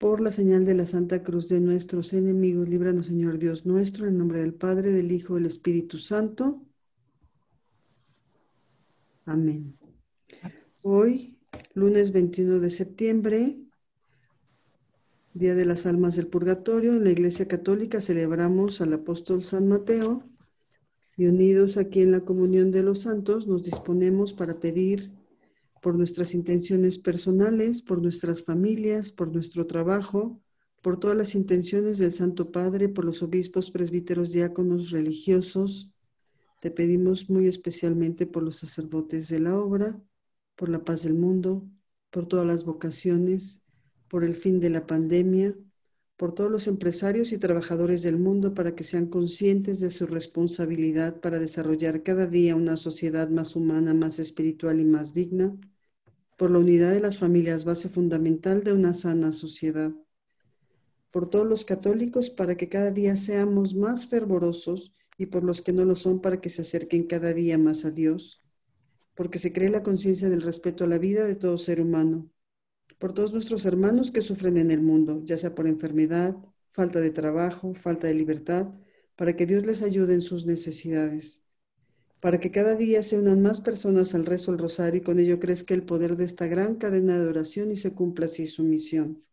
Por la señal de la Santa Cruz de nuestros enemigos, líbranos, Señor Dios nuestro, en nombre del Padre, del Hijo, del Espíritu Santo. Amén. Hoy, lunes 21 de septiembre, Día de las Almas del Purgatorio, en la Iglesia Católica celebramos al apóstol San Mateo y unidos aquí en la comunión de los santos nos disponemos para pedir por nuestras intenciones personales, por nuestras familias, por nuestro trabajo, por todas las intenciones del Santo Padre, por los obispos, presbíteros, diáconos, religiosos. Te pedimos muy especialmente por los sacerdotes de la obra, por la paz del mundo, por todas las vocaciones, por el fin de la pandemia, por todos los empresarios y trabajadores del mundo para que sean conscientes de su responsabilidad para desarrollar cada día una sociedad más humana, más espiritual y más digna, por la unidad de las familias, base fundamental de una sana sociedad, por todos los católicos para que cada día seamos más fervorosos y por los que no lo son para que se acerquen cada día más a Dios, porque se cree la conciencia del respeto a la vida de todo ser humano por todos nuestros hermanos que sufren en el mundo, ya sea por enfermedad, falta de trabajo, falta de libertad, para que Dios les ayude en sus necesidades, para que cada día se unan más personas al rezo del rosario y con ello crezca el poder de esta gran cadena de oración y se cumpla así su misión.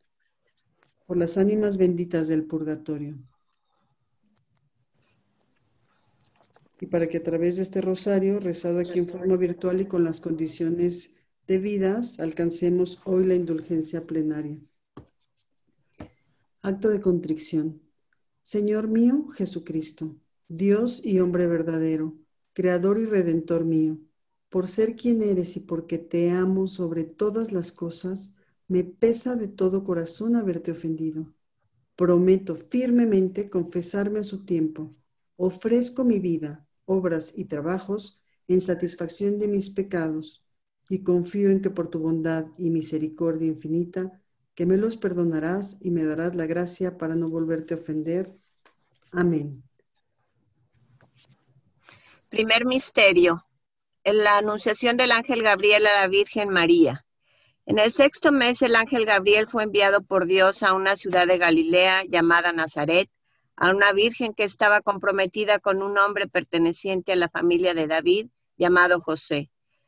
Por las ánimas benditas del purgatorio. Y para que a través de este rosario, rezado aquí en forma virtual y con las condiciones de vidas alcancemos hoy la indulgencia plenaria. Acto de contrición. Señor mío Jesucristo, Dios y hombre verdadero, Creador y Redentor mío, por ser quien eres y porque te amo sobre todas las cosas, me pesa de todo corazón haberte ofendido. Prometo firmemente confesarme a su tiempo. Ofrezco mi vida, obras y trabajos en satisfacción de mis pecados y confío en que por tu bondad y misericordia infinita, que me los perdonarás y me darás la gracia para no volverte a ofender. Amén. Primer misterio. La anunciación del ángel Gabriel a la Virgen María. En el sexto mes el ángel Gabriel fue enviado por Dios a una ciudad de Galilea llamada Nazaret, a una virgen que estaba comprometida con un hombre perteneciente a la familia de David llamado José.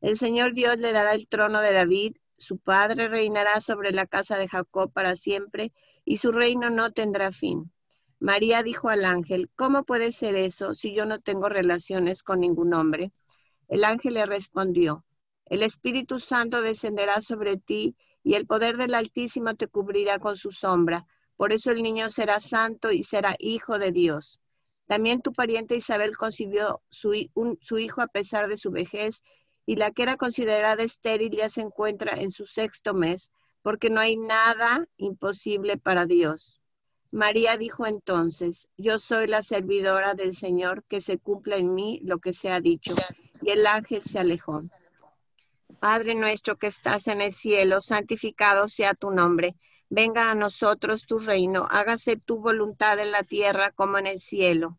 el Señor Dios le dará el trono de David, su padre reinará sobre la casa de Jacob para siempre, y su reino no tendrá fin. María dijo al ángel, ¿cómo puede ser eso si yo no tengo relaciones con ningún hombre? El ángel le respondió, el Espíritu Santo descenderá sobre ti y el poder del Altísimo te cubrirá con su sombra. Por eso el niño será santo y será hijo de Dios. También tu pariente Isabel concibió su, hijo a pesar de su vejez y la que era considerada estéril ya se encuentra en su sexto mes, porque no hay nada imposible para Dios. María dijo entonces, yo soy la servidora del Señor, que se cumpla en mí lo que se ha dicho. Y el ángel se alejó. Padre nuestro que estás en el cielo, santificado sea tu nombre. Venga a nosotros tu reino, hágase tu voluntad en la tierra como en el cielo.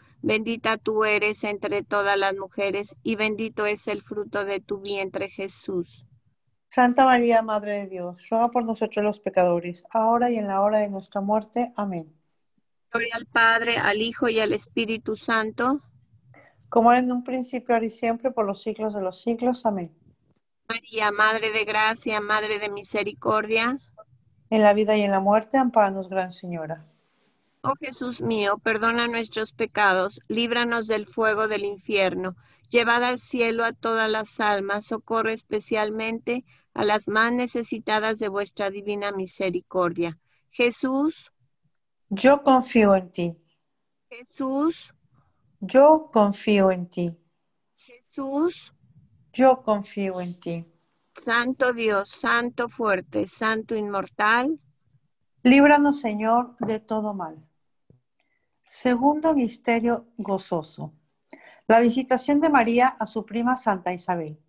Bendita tú eres entre todas las mujeres y bendito es el fruto de tu vientre Jesús. Santa María, Madre de Dios, ruega por nosotros los pecadores, ahora y en la hora de nuestra muerte. Amén. Gloria al Padre, al Hijo y al Espíritu Santo. Como en un principio, ahora y siempre, por los siglos de los siglos. Amén. María, Madre de Gracia, Madre de Misericordia. En la vida y en la muerte, amparanos, Gran Señora. Oh Jesús mío, perdona nuestros pecados, líbranos del fuego del infierno, llevad al cielo a todas las almas, socorre especialmente a las más necesitadas de vuestra divina misericordia. Jesús. Yo confío en ti. Jesús. Yo confío en ti. Jesús. Yo confío en ti. Santo Dios, Santo fuerte, Santo inmortal. Líbranos, Señor, de todo mal. Segundo misterio gozoso. La visitación de María a su prima Santa Isabel.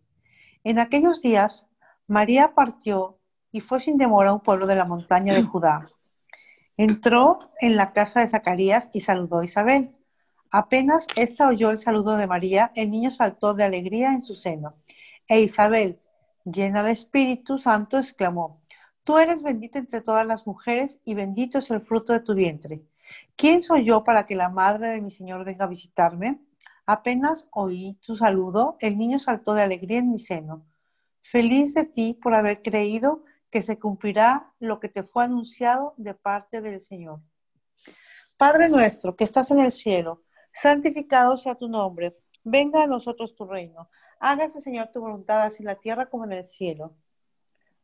En aquellos días, María partió y fue sin demora a un pueblo de la montaña de Judá. Entró en la casa de Zacarías y saludó a Isabel. Apenas ésta oyó el saludo de María, el niño saltó de alegría en su seno. E Isabel, llena de Espíritu Santo, exclamó, Tú eres bendita entre todas las mujeres y bendito es el fruto de tu vientre. ¿Quién soy yo para que la madre de mi Señor venga a visitarme? Apenas oí tu saludo, el niño saltó de alegría en mi seno. Feliz de ti por haber creído que se cumplirá lo que te fue anunciado de parte del Señor. Padre nuestro que estás en el cielo, santificado sea tu nombre, venga a nosotros tu reino. Hágase, Señor, tu voluntad así en la tierra como en el cielo.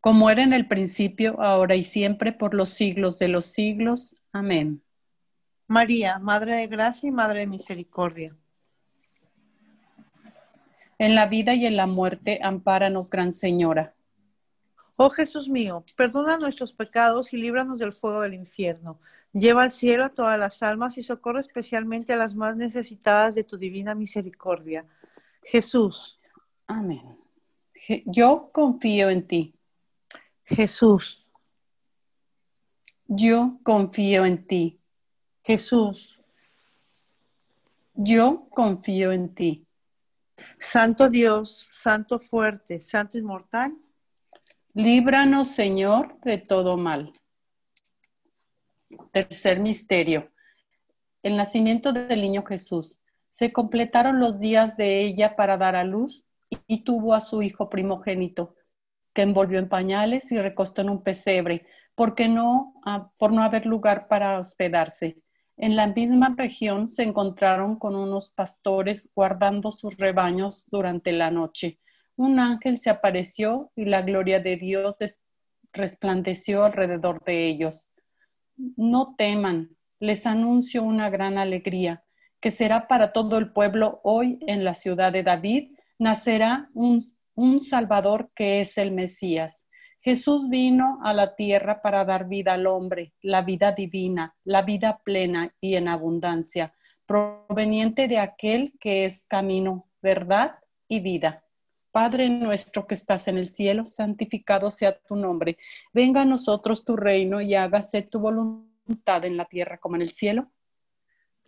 Como era en el principio, ahora y siempre, por los siglos de los siglos. Amén. María, Madre de Gracia y Madre de Misericordia en la vida y en la muerte, ampáranos, Gran Señora. Oh Jesús mío, perdona nuestros pecados y líbranos del fuego del infierno. Lleva al cielo a todas las almas y socorre especialmente a las más necesitadas de tu divina misericordia. Jesús. Amén. Yo confío en ti. Jesús. Yo confío en ti. Jesús. Yo confío en ti. Santo Dios, Santo fuerte, Santo inmortal. Líbranos, Señor, de todo mal. Tercer misterio. El nacimiento del niño Jesús. Se completaron los días de ella para dar a luz y tuvo a su hijo primogénito, que envolvió en pañales y recostó en un pesebre, porque no, ah, por no haber lugar para hospedarse. En la misma región se encontraron con unos pastores guardando sus rebaños durante la noche. Un ángel se apareció y la gloria de Dios resplandeció alrededor de ellos. No teman, les anuncio una gran alegría, que será para todo el pueblo hoy en la ciudad de David, nacerá un, un Salvador que es el Mesías. Jesús vino a la tierra para dar vida al hombre, la vida divina, la vida plena y en abundancia, proveniente de aquel que es camino, verdad y vida. Padre nuestro que estás en el cielo, santificado sea tu nombre. Venga a nosotros tu reino y hágase tu voluntad en la tierra como en el cielo.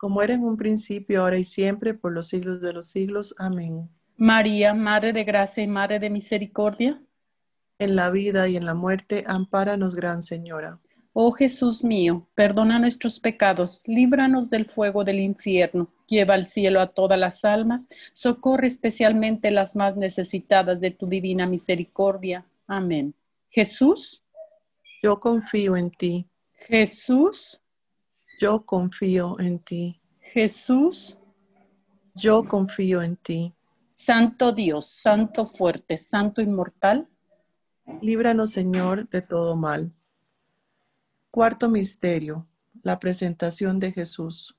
Como era en un principio, ahora y siempre, por los siglos de los siglos. Amén. María, Madre de Gracia y Madre de Misericordia. En la vida y en la muerte, ampáranos, Gran Señora. Oh Jesús mío, perdona nuestros pecados, líbranos del fuego del infierno, lleva al cielo a todas las almas, socorre especialmente las más necesitadas de tu divina misericordia. Amén. Jesús. Yo confío en ti. Jesús. Yo confío en ti. Jesús. Yo confío en ti. Santo Dios, Santo fuerte, Santo inmortal. Líbranos, Señor, de todo mal. Cuarto misterio, la presentación de Jesús.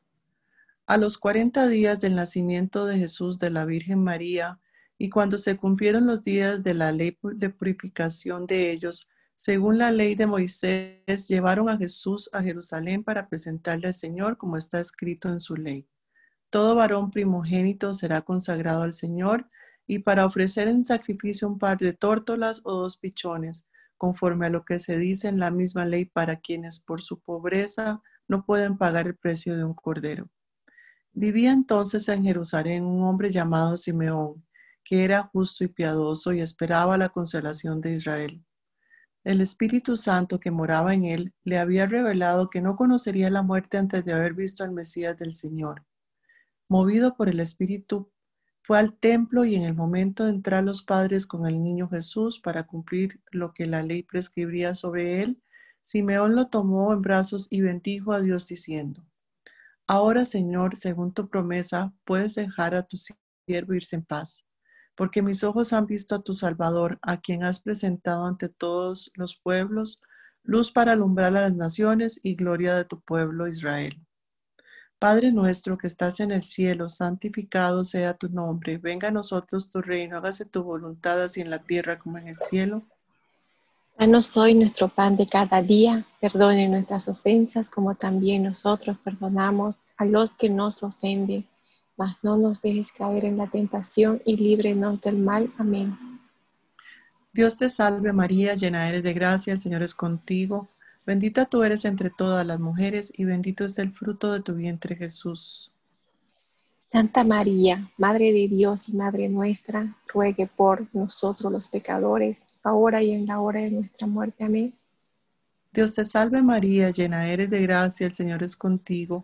A los cuarenta días del nacimiento de Jesús de la Virgen María, y cuando se cumplieron los días de la ley de purificación de ellos, según la ley de Moisés, llevaron a Jesús a Jerusalén para presentarle al Señor como está escrito en su ley. Todo varón primogénito será consagrado al Señor y para ofrecer en sacrificio un par de tórtolas o dos pichones conforme a lo que se dice en la misma ley para quienes por su pobreza no pueden pagar el precio de un cordero. Vivía entonces en Jerusalén un hombre llamado Simeón, que era justo y piadoso y esperaba la consolación de Israel. El Espíritu Santo que moraba en él le había revelado que no conocería la muerte antes de haber visto al Mesías del Señor. Movido por el Espíritu, fue al templo y en el momento de entrar los padres con el niño Jesús para cumplir lo que la ley prescribía sobre él, Simeón lo tomó en brazos y bendijo a Dios diciendo, Ahora, Señor, según tu promesa, puedes dejar a tu siervo irse en paz, porque mis ojos han visto a tu Salvador, a quien has presentado ante todos los pueblos, luz para alumbrar a las naciones y gloria de tu pueblo Israel. Padre nuestro que estás en el cielo, santificado sea tu nombre. Venga a nosotros tu reino, hágase tu voluntad así en la tierra como en el cielo. Danos hoy nuestro pan de cada día. Perdone nuestras ofensas como también nosotros perdonamos a los que nos ofenden. Mas no nos dejes caer en la tentación y líbrenos del mal. Amén. Dios te salve María, llena eres de gracia, el Señor es contigo. Bendita tú eres entre todas las mujeres y bendito es el fruto de tu vientre Jesús. Santa María, Madre de Dios y Madre nuestra, ruegue por nosotros los pecadores, ahora y en la hora de nuestra muerte. Amén. Dios te salve María, llena eres de gracia, el Señor es contigo.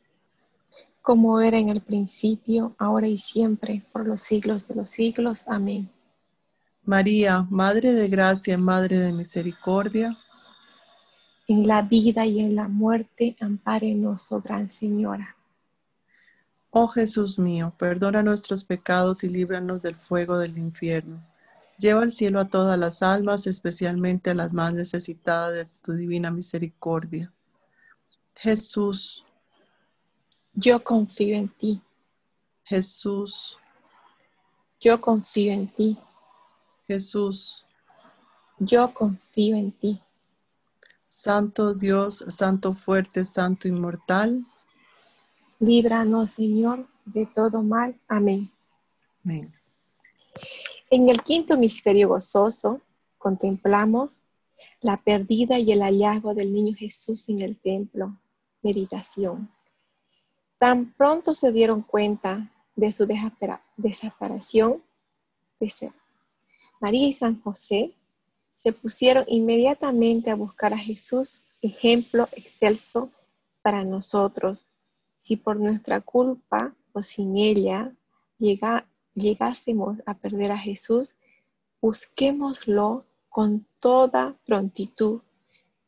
Como era en el principio, ahora y siempre, por los siglos de los siglos. Amén. María, Madre de Gracia, Madre de Misericordia. En la vida y en la muerte, ampárenos, oh Gran Señora. Oh Jesús mío, perdona nuestros pecados y líbranos del fuego del infierno. Lleva al cielo a todas las almas, especialmente a las más necesitadas de tu divina misericordia. Jesús. Yo confío en ti. Jesús. Yo confío en ti. Jesús. Yo confío en ti. Santo Dios, Santo fuerte, Santo inmortal. Líbranos, Señor, de todo mal. Amén. Amén. En el quinto misterio gozoso contemplamos la pérdida y el hallazgo del niño Jesús en el templo. Meditación. Tan pronto se dieron cuenta de su desaparición, María y San José se pusieron inmediatamente a buscar a Jesús, ejemplo excelso para nosotros. Si por nuestra culpa o sin ella llegásemos a perder a Jesús, busquémoslo con toda prontitud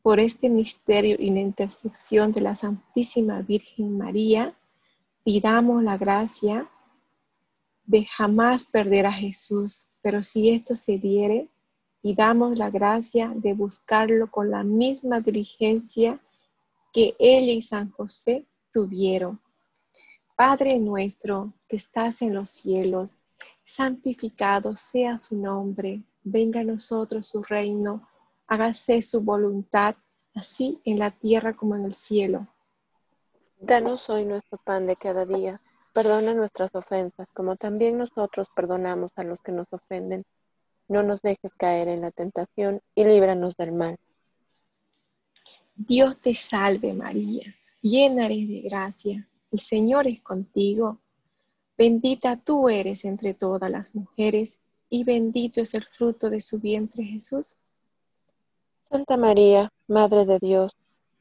por este misterio y la intersección de la Santísima Virgen María, pidamos la gracia de jamás perder a Jesús, pero si esto se diere, pidamos la gracia de buscarlo con la misma diligencia que él y San José tuvieron. Padre nuestro que estás en los cielos, santificado sea su nombre, venga a nosotros su reino, hágase su voluntad, así en la tierra como en el cielo. Danos hoy nuestro pan de cada día, perdona nuestras ofensas, como también nosotros perdonamos a los que nos ofenden. No nos dejes caer en la tentación y líbranos del mal. Dios te salve María, llena eres de gracia, el Señor es contigo. Bendita tú eres entre todas las mujeres y bendito es el fruto de su vientre Jesús. Santa María, Madre de Dios,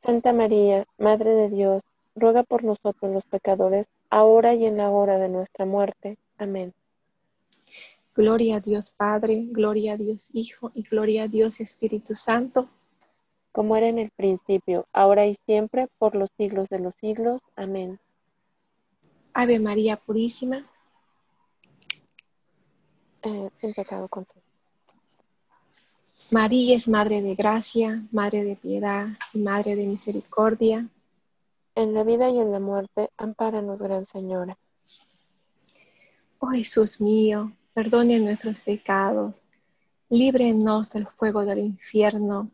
Santa María, Madre de Dios, ruega por nosotros los pecadores, ahora y en la hora de nuestra muerte. Amén. Gloria a Dios Padre, gloria a Dios Hijo y gloria a Dios Espíritu Santo. Como era en el principio, ahora y siempre, por los siglos de los siglos. Amén. Ave María Purísima. Eh, sin pecado concebido. María es Madre de Gracia, Madre de Piedad y Madre de Misericordia. En la vida y en la muerte, ampáranos, Gran Señora. Oh Jesús mío, perdone nuestros pecados, líbrenos del fuego del infierno,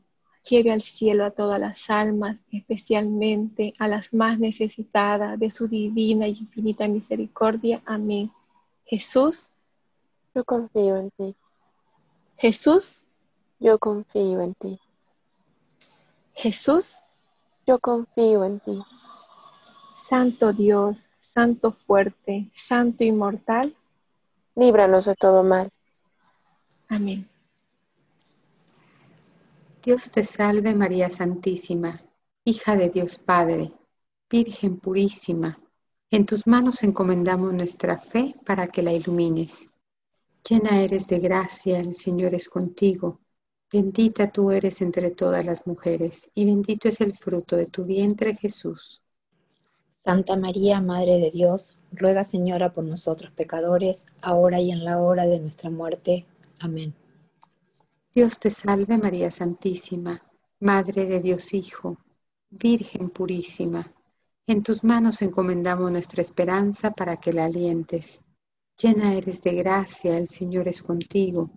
lleve al cielo a todas las almas, especialmente a las más necesitadas de su divina y infinita misericordia. Amén. Jesús, yo confío en ti. Jesús, yo confío en ti. Jesús, yo confío en ti. Santo Dios, Santo fuerte, Santo inmortal, líbranos de todo mal. Amén. Dios te salve María Santísima, hija de Dios Padre, Virgen purísima. En tus manos encomendamos nuestra fe para que la ilumines. Llena eres de gracia, el Señor es contigo. Bendita tú eres entre todas las mujeres, y bendito es el fruto de tu vientre, Jesús. Santa María, Madre de Dios, ruega Señora por nosotros pecadores, ahora y en la hora de nuestra muerte. Amén. Dios te salve María Santísima, Madre de Dios Hijo, Virgen purísima. En tus manos encomendamos nuestra esperanza para que la alientes. Llena eres de gracia, el Señor es contigo.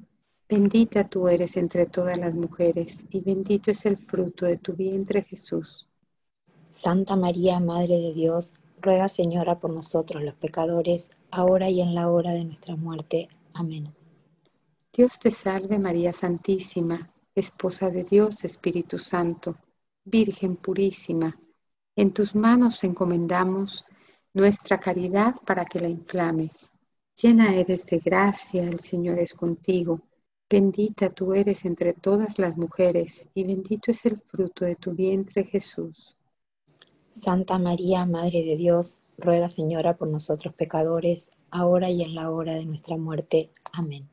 Bendita tú eres entre todas las mujeres, y bendito es el fruto de tu vientre Jesús. Santa María, Madre de Dios, ruega Señora por nosotros los pecadores, ahora y en la hora de nuestra muerte. Amén. Dios te salve María Santísima, Esposa de Dios, Espíritu Santo, Virgen purísima. En tus manos encomendamos nuestra caridad para que la inflames. Llena eres de gracia, el Señor es contigo. Bendita tú eres entre todas las mujeres, y bendito es el fruto de tu vientre, Jesús. Santa María, Madre de Dios, ruega Señora por nosotros pecadores, ahora y en la hora de nuestra muerte. Amén.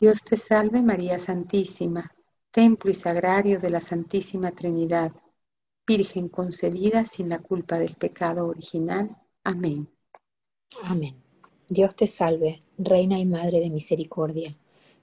Dios te salve María Santísima, templo y sagrario de la Santísima Trinidad, Virgen concebida sin la culpa del pecado original. Amén. Amén. Dios te salve, Reina y Madre de Misericordia,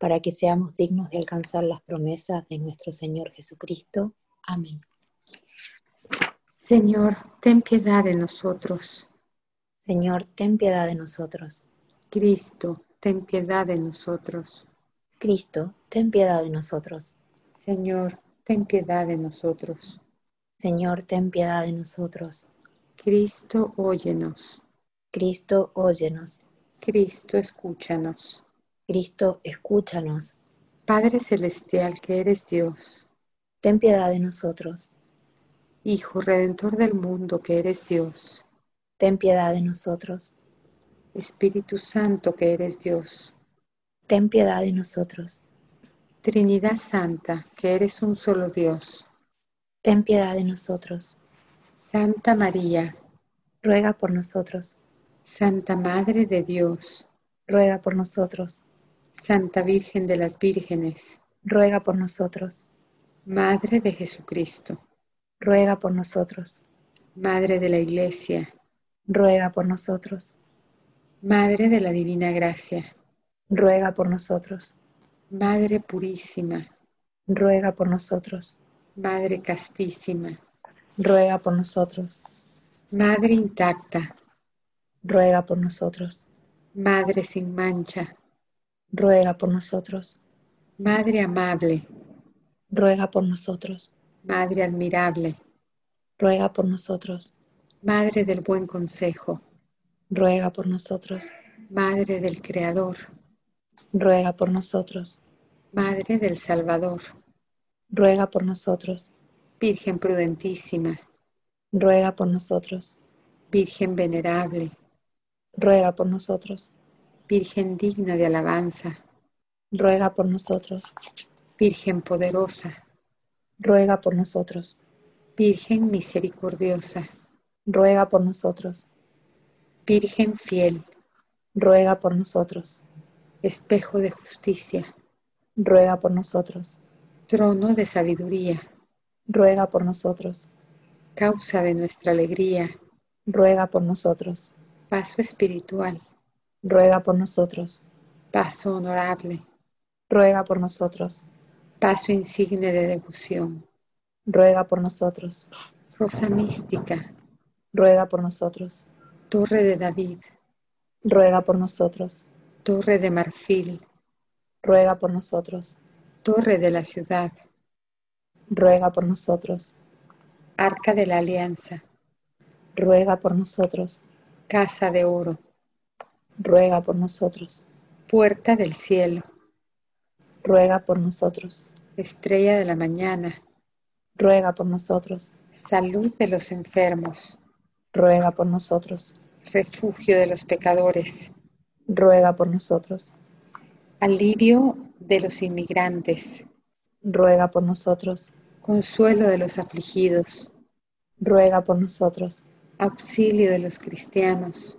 para que seamos dignos de alcanzar las promesas de nuestro Señor Jesucristo. Amén. Señor, ten piedad de nosotros. Señor, ten piedad de nosotros. Cristo, ten piedad de nosotros. Cristo, ten piedad de nosotros. Señor, ten piedad de nosotros. Señor, ten piedad de nosotros. Cristo, óyenos. Cristo, óyenos. Cristo, escúchanos. Cristo, escúchanos. Padre Celestial que eres Dios. Ten piedad de nosotros. Hijo Redentor del mundo que eres Dios. Ten piedad de nosotros. Espíritu Santo que eres Dios. Ten piedad de nosotros. Trinidad Santa que eres un solo Dios. Ten piedad de nosotros. Santa María. Ruega por nosotros. Santa Madre de Dios, ruega por nosotros. Santa Virgen de las Vírgenes, ruega por nosotros. Madre de Jesucristo, ruega por nosotros. Madre de la Iglesia, ruega por nosotros. Madre de la Divina Gracia, ruega por nosotros. Madre purísima, ruega por nosotros. Madre castísima, ruega por nosotros. Madre intacta, ruega por nosotros. Madre sin mancha, ruega por nosotros. Madre amable, ruega por nosotros. Madre admirable, ruega por nosotros. Madre del buen consejo, ruega por nosotros. Madre del Creador, ruega por nosotros. Madre del Salvador, ruega por nosotros. Virgen prudentísima, ruega por nosotros. Virgen venerable, ruega por nosotros. Virgen digna de alabanza, ruega por nosotros. Virgen poderosa, ruega por nosotros. Virgen misericordiosa, ruega por nosotros. Virgen fiel, ruega por nosotros. Espejo de justicia, ruega por nosotros. Trono de sabiduría, ruega por nosotros. Causa de nuestra alegría, ruega por nosotros. Paso espiritual. Ruega por nosotros. Paso honorable. Ruega por nosotros. Paso insigne de devoción. Ruega por nosotros. Rosa mística. Ruega por nosotros. Torre de David. Ruega por nosotros. Torre de marfil. Ruega por nosotros. Torre de la ciudad. ruega por nosotros. Arca de la Alianza, ruega por nosotros. Casa de Oro, ruega por nosotros. Puerta del Cielo, ruega por nosotros. Estrella de la Mañana, ruega por nosotros. Salud de los enfermos, ruega por nosotros. Refugio de los pecadores, ruega por nosotros. Alivio de los inmigrantes, ruega por nosotros. Consuelo de los afligidos, ruega por nosotros. Auxilio de los cristianos,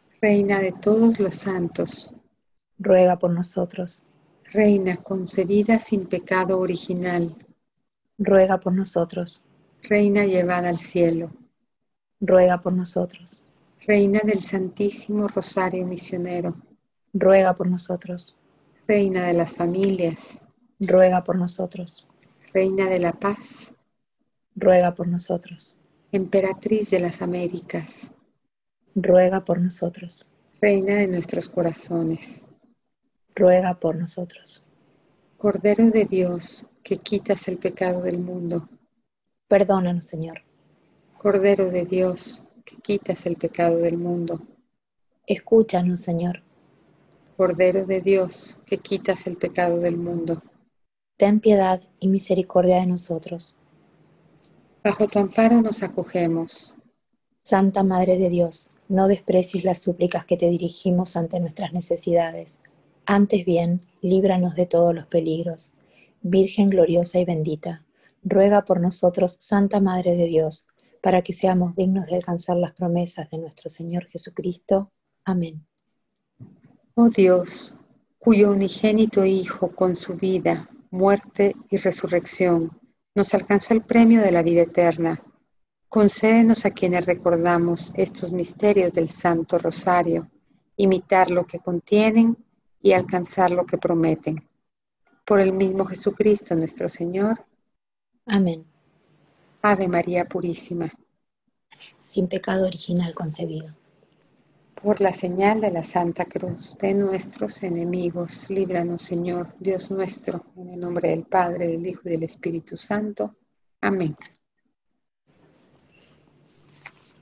Reina de todos los santos, ruega por nosotros. Reina concebida sin pecado original, ruega por nosotros. Reina llevada al cielo, ruega por nosotros. Reina del Santísimo Rosario Misionero, ruega por nosotros. Reina de las familias, ruega por nosotros. Reina de la paz, ruega por nosotros. Emperatriz de las Américas, ruega por nosotros. Reina de nuestros corazones, ruega por nosotros. Cordero de Dios, que quitas el pecado del mundo, perdónanos, Señor. Cordero de Dios, que quitas el pecado del mundo, escúchanos, Señor. Cordero de Dios, que quitas el pecado del mundo, ten piedad y misericordia de nosotros. Bajo tu amparo nos acogemos. Santa Madre de Dios, no desprecies las súplicas que te dirigimos ante nuestras necesidades. Antes bien, líbranos de todos los peligros. Virgen gloriosa y bendita, ruega por nosotros, Santa Madre de Dios, para que seamos dignos de alcanzar las promesas de nuestro Señor Jesucristo. Amén. Oh Dios, cuyo unigénito Hijo con su vida, muerte y resurrección nos alcanzó el premio de la vida eterna, concédenos a quienes recordamos estos misterios del Santo Rosario, imitar lo que contienen y alcanzar lo que prometen. Por el mismo Jesucristo nuestro Señor. Amén. Ave María Purísima. Sin pecado original concebido. Por la señal de la Santa Cruz de nuestros enemigos, líbranos Señor, Dios nuestro, en el nombre del Padre, del Hijo y del Espíritu Santo. Amén.